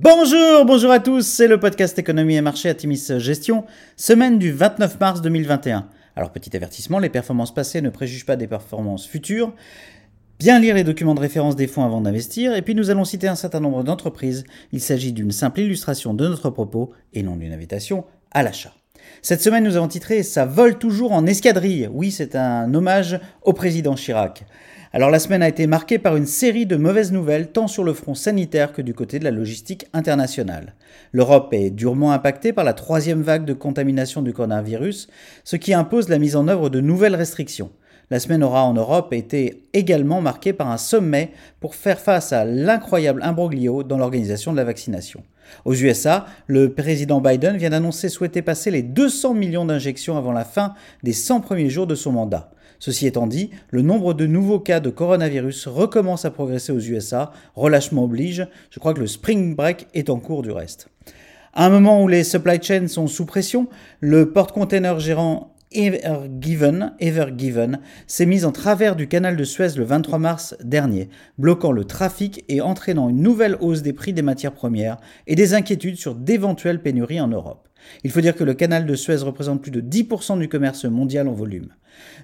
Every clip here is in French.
Bonjour, bonjour à tous, c'est le podcast Économie et Marché à Timis Gestion, semaine du 29 mars 2021. Alors petit avertissement, les performances passées ne préjugent pas des performances futures. Bien lire les documents de référence des fonds avant d'investir, et puis nous allons citer un certain nombre d'entreprises. Il s'agit d'une simple illustration de notre propos et non d'une invitation à l'achat. Cette semaine, nous avons titré Ça vole toujours en escadrille. Oui, c'est un hommage au président Chirac. Alors la semaine a été marquée par une série de mauvaises nouvelles tant sur le front sanitaire que du côté de la logistique internationale. L'Europe est durement impactée par la troisième vague de contamination du coronavirus, ce qui impose la mise en œuvre de nouvelles restrictions. La semaine aura en Europe été également marquée par un sommet pour faire face à l'incroyable imbroglio dans l'organisation de la vaccination. Aux USA, le président Biden vient d'annoncer souhaiter passer les 200 millions d'injections avant la fin des 100 premiers jours de son mandat. Ceci étant dit, le nombre de nouveaux cas de coronavirus recommence à progresser aux USA, relâchement oblige, je crois que le spring break est en cours du reste. À un moment où les supply chains sont sous pression, le porte-container gérant Evergiven, Evergiven s'est mis en travers du canal de Suez le 23 mars dernier, bloquant le trafic et entraînant une nouvelle hausse des prix des matières premières et des inquiétudes sur d'éventuelles pénuries en Europe. Il faut dire que le canal de Suez représente plus de 10% du commerce mondial en volume.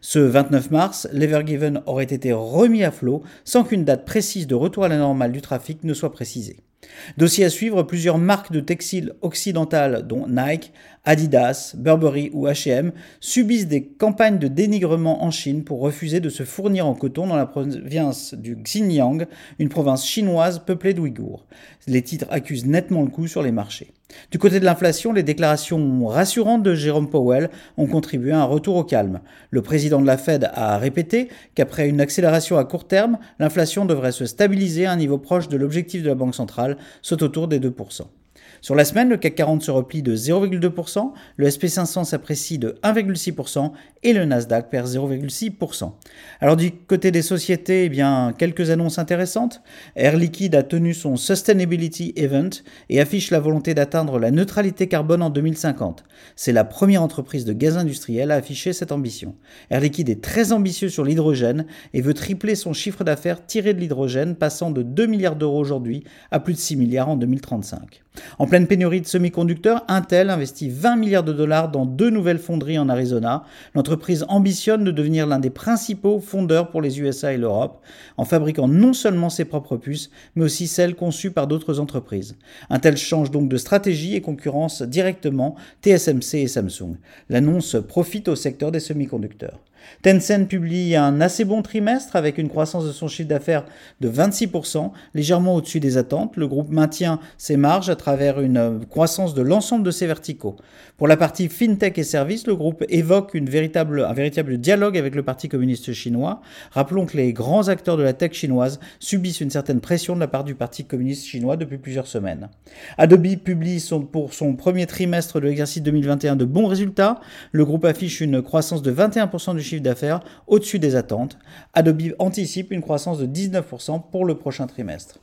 Ce 29 mars, l'Evergiven aurait été remis à flot sans qu'une date précise de retour à la normale du trafic ne soit précisée. Dossier à suivre, plusieurs marques de textiles occidentales, dont Nike, Adidas, Burberry ou H&M, subissent des campagnes de dénigrement en Chine pour refuser de se fournir en coton dans la province du Xinjiang, une province chinoise peuplée d'Ouïghours. Les titres accusent nettement le coup sur les marchés. Du côté de l'inflation, les déclarations rassurantes de Jérôme Powell ont contribué à un retour au calme. Le président de la Fed a répété qu'après une accélération à court terme, l'inflation devrait se stabiliser à un niveau proche de l'objectif de la Banque centrale, soit autour des 2%. Sur la semaine, le CAC 40 se replie de 0,2%, le SP500 s'apprécie de 1,6% et le Nasdaq perd 0,6%. Alors du côté des sociétés, eh bien, quelques annonces intéressantes. Air Liquide a tenu son Sustainability Event et affiche la volonté d'atteindre la neutralité carbone en 2050. C'est la première entreprise de gaz industriel à afficher cette ambition. Air Liquide est très ambitieux sur l'hydrogène et veut tripler son chiffre d'affaires tiré de l'hydrogène, passant de 2 milliards d'euros aujourd'hui à plus de 6 milliards en 2035. En pleine pénurie de semi-conducteurs, Intel investit 20 milliards de dollars dans deux nouvelles fonderies en Arizona. L'entreprise ambitionne de devenir l'un des principaux fondeurs pour les USA et l'Europe, en fabriquant non seulement ses propres puces, mais aussi celles conçues par d'autres entreprises. Intel change donc de stratégie et concurrence directement TSMC et Samsung. L'annonce profite au secteur des semi-conducteurs. Tencent publie un assez bon trimestre avec une croissance de son chiffre d'affaires de 26%, légèrement au-dessus des attentes. Le groupe maintient ses marges à travers une euh, croissance de l'ensemble de ses verticaux. Pour la partie FinTech et services, le groupe évoque un véritable dialogue avec le Parti communiste chinois. Rappelons que les grands acteurs de la tech chinoise subissent une certaine pression de la part du Parti communiste chinois depuis plusieurs semaines. Adobe publie pour son premier trimestre de l'exercice 2021 de bons résultats. Le groupe affiche une croissance de 21% du chiffre d'affaires au-dessus des attentes. Adobe anticipe une croissance de 19% pour le prochain trimestre.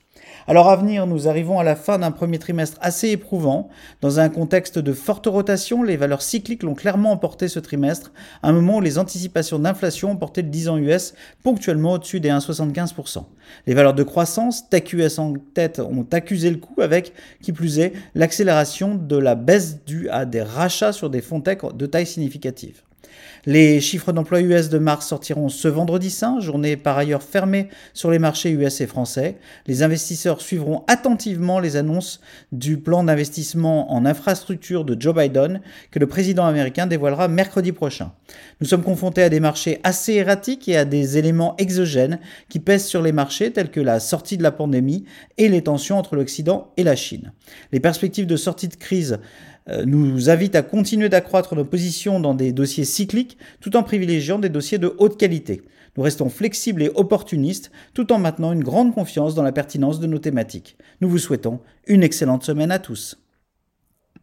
Alors à venir, nous arrivons à la fin d'un premier trimestre assez éprouvant. Dans un contexte de forte rotation, les valeurs cycliques l'ont clairement emporté ce trimestre, à un moment où les anticipations d'inflation ont porté le 10 ans US ponctuellement au-dessus des 1,75%. Les valeurs de croissance, TechUS en tête, ont accusé le coup avec, qui plus est, l'accélération de la baisse due à des rachats sur des fonds tech de taille significative. Les chiffres d'emploi US de mars sortiront ce vendredi saint, journée par ailleurs fermée sur les marchés US et français. Les investisseurs suivront attentivement les annonces du plan d'investissement en infrastructure de Joe Biden que le président américain dévoilera mercredi prochain. Nous sommes confrontés à des marchés assez erratiques et à des éléments exogènes qui pèsent sur les marchés tels que la sortie de la pandémie et les tensions entre l'Occident et la Chine. Les perspectives de sortie de crise nous invite à continuer d'accroître nos positions dans des dossiers cycliques tout en privilégiant des dossiers de haute qualité. Nous restons flexibles et opportunistes tout en maintenant une grande confiance dans la pertinence de nos thématiques. Nous vous souhaitons une excellente semaine à tous.